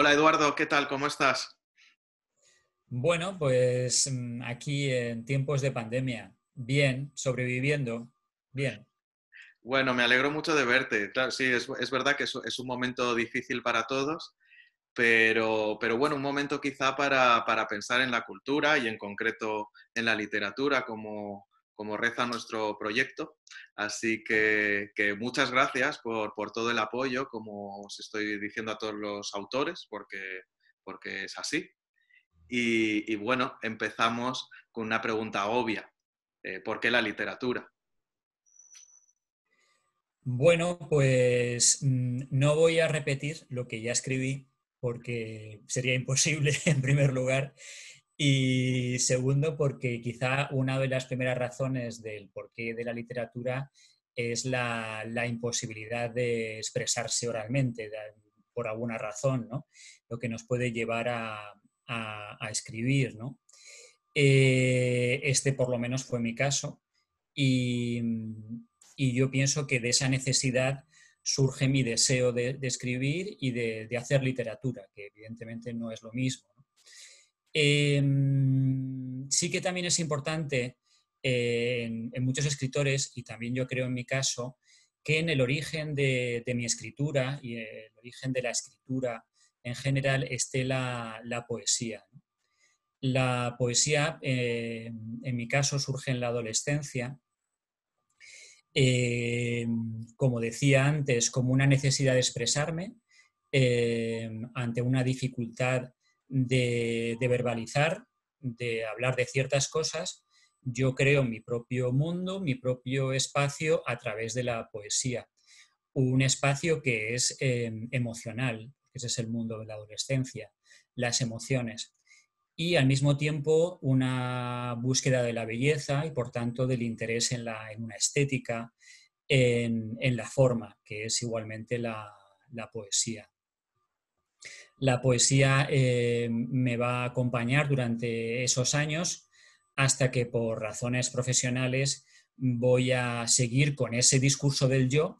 Hola Eduardo, ¿qué tal? ¿Cómo estás? Bueno, pues mm, aquí en tiempos de pandemia, bien, sobreviviendo, bien. Bueno, me alegro mucho de verte. Claro, sí, es, verdad que es, un momento difícil para todos, pero, pero bueno, un momento quizá para, pensar en la cultura y en concreto en la literatura como, como reza nuestro proyecto. Así que, muchas gracias por, todo el apoyo, como os estoy diciendo a todos los autores, porque, es así. Y, bueno, empezamos con una pregunta obvia. Eh, ¿Por qué la literatura? Bueno, pues mm, no voy a repetir lo que ya escribí porque sería imposible en primer lugar y segundo porque quizá una de las primeras razones del porqué de la literatura es la, imposibilidad de expresarse oralmente por alguna razón, ¿no? lo que nos puede llevar a, escribir. ¿no? Eh, este por lo menos fue mi caso y, y yo pienso que de esa necesidad surge mi deseo de, escribir y de, hacer literatura, que evidentemente no es lo mismo. Em, sí que también es importante eh, en, muchos escritores, y también yo creo en mi caso, que en el origen de, mi escritura y el origen de la escritura en general esté la, poesía. La poesía, eh, en mi caso, surge en la adolescencia eh, como decía antes, como una necesidad de expresarme ante una dificultad de, verbalizar, de hablar de ciertas cosas, yo creo mi propio mundo, mi propio espacio a través de la poesía. Un espacio que es eh, emocional, ese es el mundo de la adolescencia, las emociones y al mismo tiempo una búsqueda de la belleza y por tanto del interés en, la, en una estética, en, la forma, que es igualmente la, poesía. La poesía eh, me va a acompañar durante esos años hasta que por razones profesionales voy a seguir con ese discurso del yo,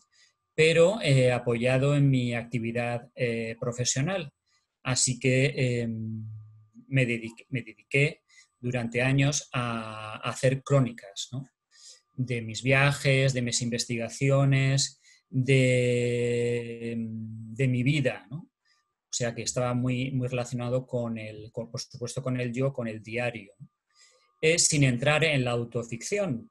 pero eh, apoyado en mi actividad eh, profesional. Así que em, me dediqué, durante años a, hacer crónicas de mis viajes, de mis investigaciones, de, mi vida. O sea que estaba muy, muy relacionado con el, por supuesto, con el yo, con el diario. Es sin entrar en la autoficción,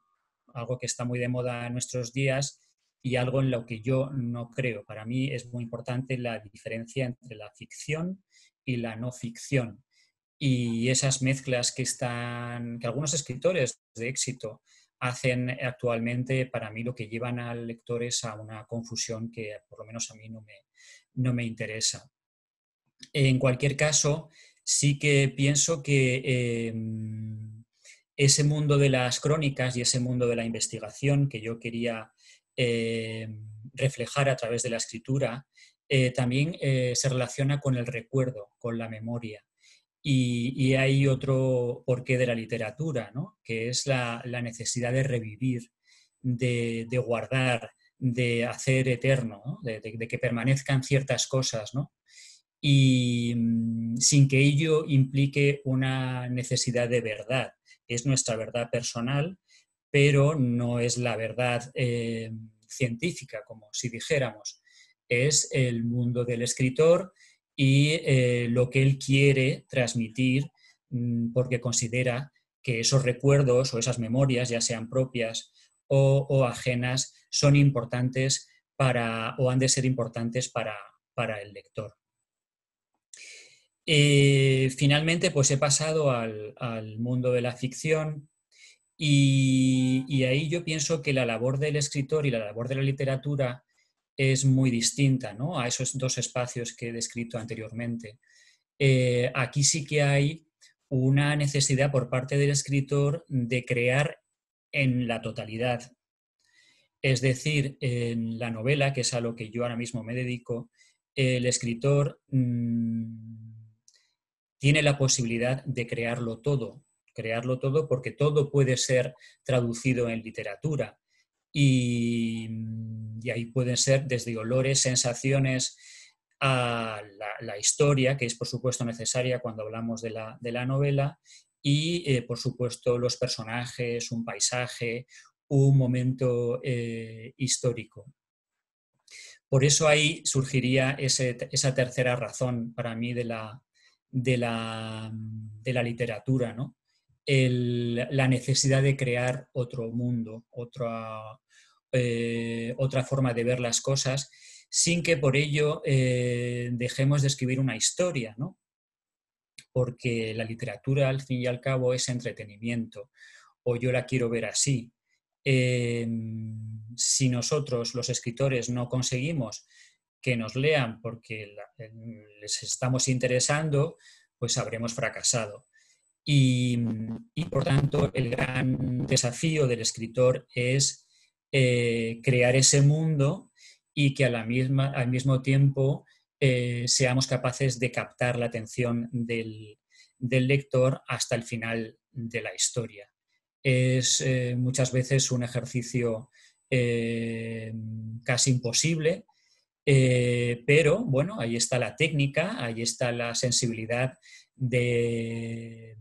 algo que está muy de moda en nuestros días y algo en lo que yo no creo. Para mí es muy importante la diferencia entre la ficción y la no ficción y esas mezclas que están, que algunos escritores de éxito hacen actualmente, para mí lo que llevan al lector es a una confusión que por lo menos a mí no me, no me interesa. En cualquier caso, sí que pienso que em, ese mundo de las crónicas y ese mundo de la investigación que yo quería em, reflejar a través de la escritura, eh, también eh, se relaciona con el recuerdo, con la memoria. Y, hay otro porqué de la literatura, ¿no? que es la, necesidad de revivir, de, guardar, de hacer eterno, de, que permanezcan ciertas cosas, ¿no? Y mm, sin que ello implique una necesidad de verdad. Es nuestra verdad personal, pero no es la verdad eh, científica, como si dijéramos. Es el mundo del escritor y eh, lo que él quiere transmitir mm, porque considera que esos recuerdos o esas memorias, ya sean propias o, ajenas, son importantes para, o han de ser importantes para, el lector. Eh, finalmente, pues he pasado al, mundo de la ficción y, ahí yo pienso que la labor del escritor y la labor de la literatura es muy distinta a esos dos espacios que he descrito anteriormente. Eh, aquí sí que hay una necesidad por parte del escritor de crear en la totalidad. Es decir, en la novela, que es a lo que yo ahora mismo me dedico, el escritor mm, tiene la posibilidad de crearlo todo, crearlo todo porque todo puede ser traducido en literatura. Y, ahí pueden ser desde olores, sensaciones, a la, historia, que es por supuesto necesaria cuando hablamos de la, novela, y eh, por supuesto los personajes, un paisaje, un momento eh, histórico. Por eso ahí surgiría esa tercera razón para mí de la, de la, literatura, ¿no? la necesidad de crear otro mundo, otra, eh, otra forma de ver las cosas, sin que por ello eh, dejemos de escribir una historia, ¿no? Porque la literatura, al fin y al cabo, es entretenimiento, o yo la quiero ver así. Em, si nosotros, los escritores, no conseguimos que nos lean porque les estamos interesando, pues habremos fracasado. Y, por tanto, el gran desafío del escritor es eh, crear ese mundo y que a la misma, al mismo tiempo eh, seamos capaces de captar la atención del, lector hasta el final de la historia. Es eh, muchas veces un ejercicio casi imposible, pero bueno, ahí está la técnica, ahí está la sensibilidad del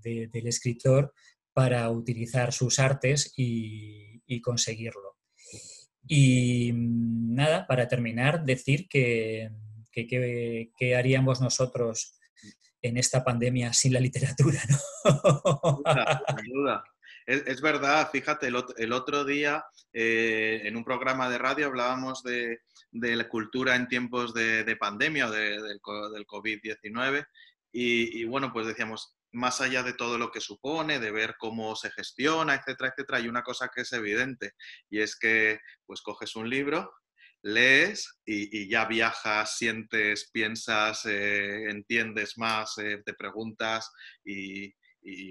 escritor para utilizar sus artes y, conseguirlo. Y mm, nada, para terminar, decir que, que, haríamos nosotros en esta pandemia sin la literatura, ¿no? Sin duda. Es, verdad, fíjate, el, otro día eh, en un programa de radio hablábamos de, la cultura en tiempos de, pandemia o del, del COVID-19 y, bueno, pues decíamos, más allá de todo lo que supone, de ver cómo se gestiona, etcétera, etcétera, hay una cosa que es evidente y es que pues coges un libro, lees y, ya viajas, sientes, piensas, eh, entiendes más, eh, te preguntas y,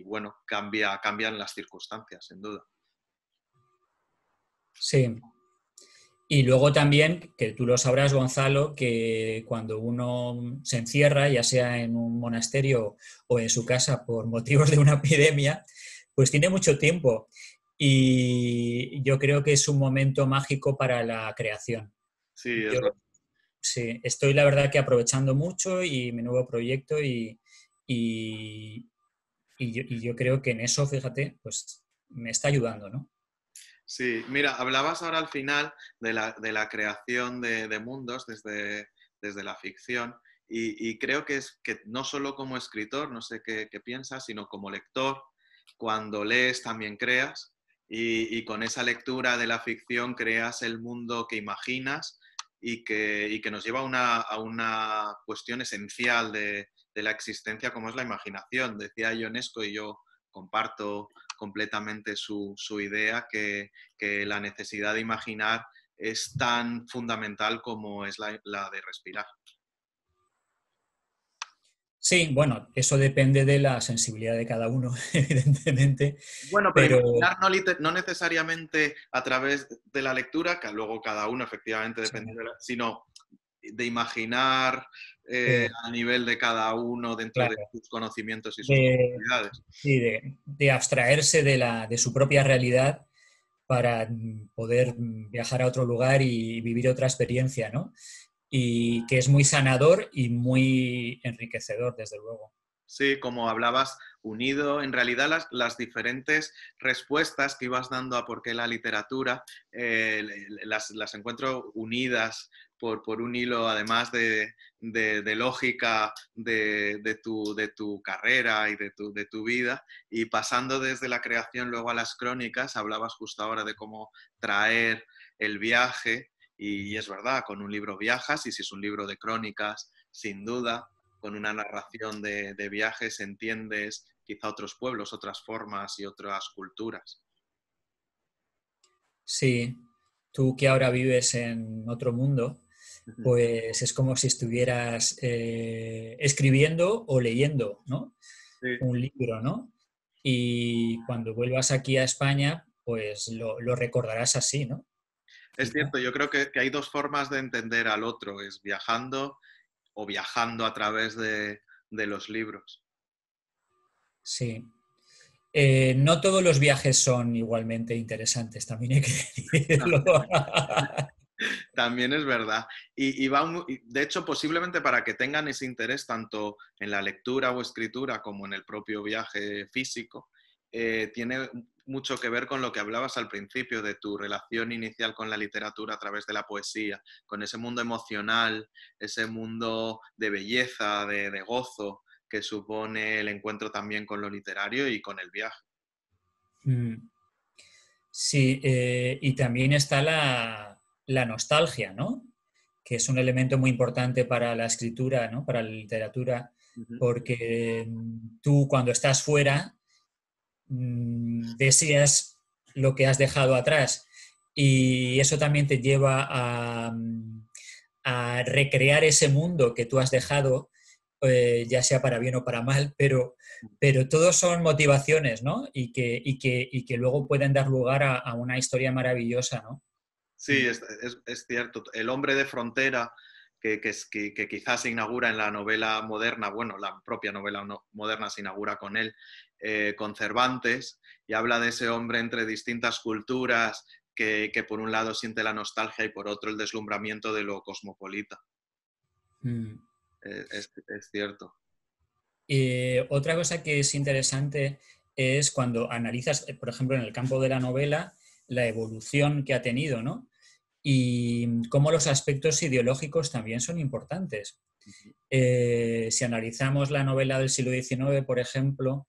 bueno, cambia, cambian las circunstancias, sin duda. Sí, y luego también, que tú lo sabrás, Gonzalo, que cuando uno se encierra, ya sea en un monasterio o en su casa por motivos de una epidemia, pues tiene mucho tiempo. Y yo creo que es un momento mágico para la creación. Sí, sí estoy la verdad que aprovechando mucho y mi nuevo proyecto y, y, y yo creo que en eso, fíjate, pues me está ayudando, ¿no? Sí, mira, hablabas ahora al final de la, creación de, mundos desde, desde, la ficción y, creo que es que no solo como escritor, no sé qué, piensas, sino como lector, cuando lees también creas y, con esa lectura de la ficción creas el mundo que imaginas y que, que nos lleva a una, cuestión esencial de, de, la existencia como es la imaginación. Decía Ionesco y yo comparto completamente su, idea que, la necesidad de imaginar es tan fundamental como es la, de respirar. Sí, bueno, eso depende de la sensibilidad de cada uno, evidentemente. Bueno, pero, no, necesariamente a través de la lectura, que luego cada uno efectivamente depende, sino de imaginar eh, a nivel de cada uno dentro de sus conocimientos y sus habilidades. Sí, de, abstraerse de, la, de su propia realidad para poder viajar a otro lugar y vivir otra experiencia, ¿no? Y que es muy sanador y muy enriquecedor, desde luego. Sí, como hablabas, unido en realidad las, las, diferentes respuestas que ibas dando a por qué la literatura, eh, las, las, encuentro unidas por, un hilo, además de, lógica de, tu, carrera y de tu, de tu vida. Y pasando desde la creación luego a las crónicas, hablabas justo ahora de cómo traer el viaje. Y, es verdad, con un libro viajas y si es un libro de crónicas, sin duda, con una narración de, de viajes entiendes quizá otros pueblos, otras formas y otras culturas. Sí, tú que ahora vives en otro mundo, pues es como si estuvieras eh, escribiendo o leyendo, ¿no? Un libro, ¿no? Y cuando vuelvas aquí a España, pues lo, recordarás así, ¿no? Es cierto, yo creo que, hay dos formas de entender al otro, es viajando o viajando a través de, los libros. Sí. Eh, no todos los viajes son igualmente interesantes, también hay que decirlo. También es verdad. y, va, de hecho, posiblemente para que tengan ese interés tanto en la lectura o escritura como en el propio viaje físico, eh, tiene mucho que ver con lo que hablabas al principio de tu relación inicial con la literatura a través de la poesía, con ese mundo emocional, ese mundo de belleza, de, gozo que supone el encuentro también con lo literario y con el viaje. Mm. Sí, eh, y también está la, la nostalgia, ¿no? que es un elemento muy importante para la escritura, ¿no? para la literatura, porque mm, tú cuando estás fuera mm, deseas lo que has dejado atrás y eso también te lleva a, mm, recrear ese mundo que tú has dejado, eh, ya sea para bien o para mal, pero, pero todos son motivaciones ¿no? y, que, que, que luego pueden dar lugar a, a una historia maravillosa. ¿no? Sí, es, cierto. El hombre de frontera, que, que, quizás se inaugura en la novela moderna, bueno, la propia novela moderna se inaugura con él, eh, con Cervantes, y habla de ese hombre entre distintas culturas que, por un lado siente la nostalgia y por otro el deslumbramiento de lo cosmopolita. Mm. Eh, es, cierto. otra cosa que es interesante es cuando analizas, por ejemplo, en el campo de la novela, la evolución que ha tenido, ¿no? Y cómo los aspectos ideológicos también son importantes. Eh, si analizamos la novela del siglo XIX, por ejemplo,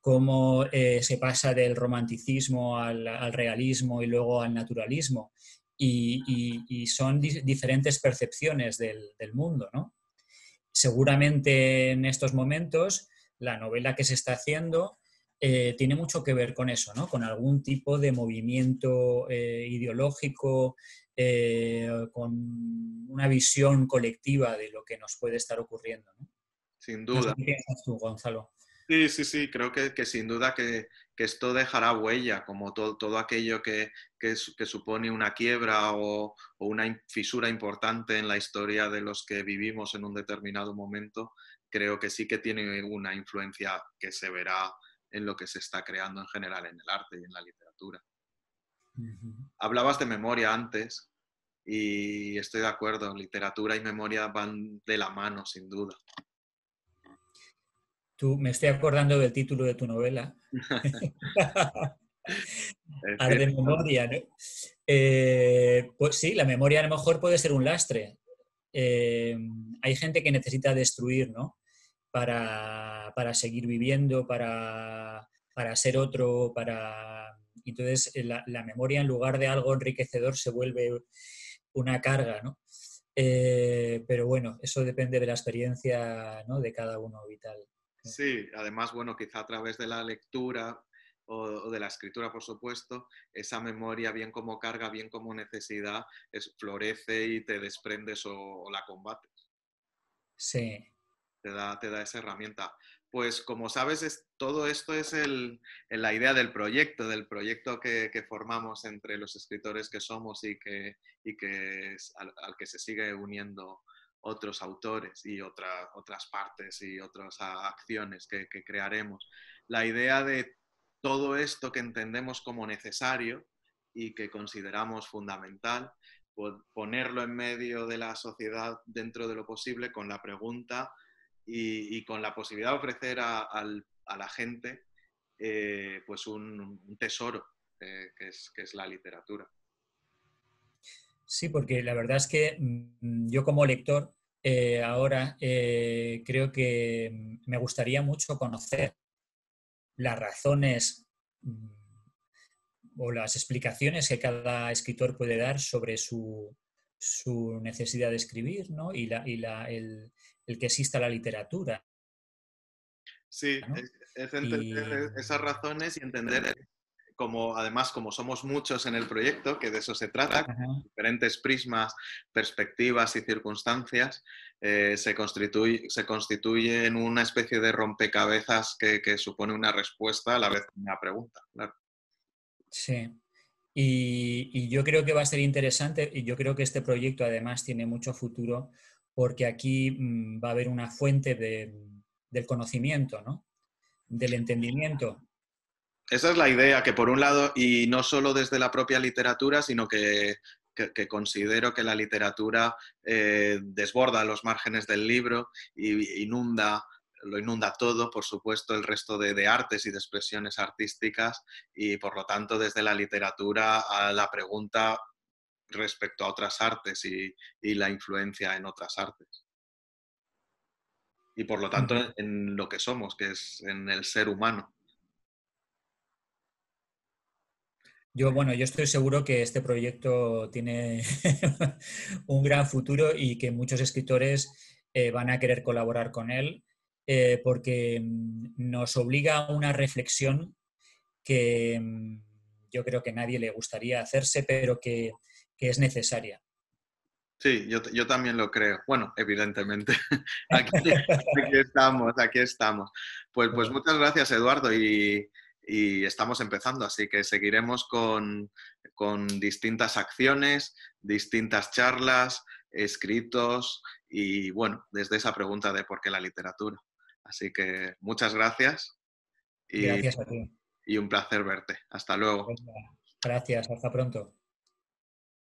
cómo eh, se pasa del romanticismo al, realismo y luego al naturalismo, y, son diferentes percepciones del, del, mundo, ¿no? Seguramente en estos momentos la novela que se está haciendo eh, tiene mucho que ver con eso, ¿no? Con algún tipo de movimiento eh, ideológico, eh, con una visión colectiva de lo que nos puede estar ocurriendo. Sin duda. ¿Qué piensas tú, Gonzalo? Sí, sí, sí, creo que, sin duda que, esto dejará huella, como todo, aquello que, supone una quiebra o, o, una fisura importante en la historia de los que vivimos en un determinado momento, creo que sí que tiene una influencia que se verá en lo que se está creando en general en el arte y en la literatura. Hablabas de memoria antes y estoy de acuerdo, literatura y memoria van de la mano, sin duda. Tú, me estoy acordando del título de tu novela. de memoria, ¿no? Eh, pues sí, la memoria a lo mejor puede ser un lastre. Eh, hay gente que necesita destruir, ¿no? Para, seguir viviendo, para, ser otro, para... Entonces eh, la, memoria en lugar de algo enriquecedor se vuelve una carga, ¿no? Eh, pero bueno, eso depende de la experiencia de cada uno vital. Sí, además, bueno, quizá a través de la lectura o, de la escritura, por supuesto, esa memoria, bien como carga, bien como necesidad, es, florece y te desprendes o, o la combates. Sí, te da, te da esa herramienta. Pues como sabes, es, todo esto es el, la idea del proyecto, del proyecto que, formamos entre los escritores que somos y, que, y que al, que se sigue uniendo otros autores y otra, otras partes y otras acciones que, que crearemos. La idea de todo esto que entendemos como necesario y que consideramos fundamental, ponerlo en medio de la sociedad dentro de lo posible con la pregunta y, con la posibilidad de ofrecer a, la gente eh, pues un, tesoro eh, que, es, la literatura. Sí, porque la verdad es que mm, yo como lector eh, ahora creo que me gustaría mucho conocer las razones mm, o las explicaciones que cada escritor puede dar sobre su, necesidad de escribir ¿no? y, la, y la, el, el que exista la literatura. Sí, es, entender esas razones y entender como además como somos muchos en el proyecto, que de eso se trata, diferentes prismas, perspectivas y circunstancias, eh, se, constituye, se constituye en una especie de rompecabezas que, supone una respuesta a la vez una pregunta. Sí. Y, yo creo que va a ser interesante y yo creo que este proyecto además tiene mucho futuro porque aquí mm, va a haber una fuente del conocimiento, ¿no? del entendimiento. Esa es la idea, que por un lado, y no solo desde la propia literatura, sino que que, considero que la literatura eh, desborda los márgenes del libro y inunda lo inunda todo, por supuesto, el resto de, artes y de expresiones artísticas y, por lo tanto, desde la literatura a la pregunta respecto a otras artes y, la influencia en otras artes. Y, por lo tanto, en lo que somos, que es en el ser humano. Yo, bueno, yo estoy seguro que este proyecto tiene un gran futuro y que muchos escritores eh, van a querer colaborar con él eh, porque mm, nos obliga a una reflexión que mm, yo creo que nadie le gustaría hacerse, pero que, es necesaria. Sí, yo, también lo creo. Bueno, evidentemente. Aquí, estamos, aquí estamos. Pues, pues muchas gracias, Eduardo, y, estamos empezando, así que seguiremos con, con distintas acciones, distintas charlas, escritos y, bueno, desde esa pregunta de por qué la literatura. Así que muchas gracias. Y, gracias a ti. Y un placer verte. Hasta luego. Gracias, hasta pronto.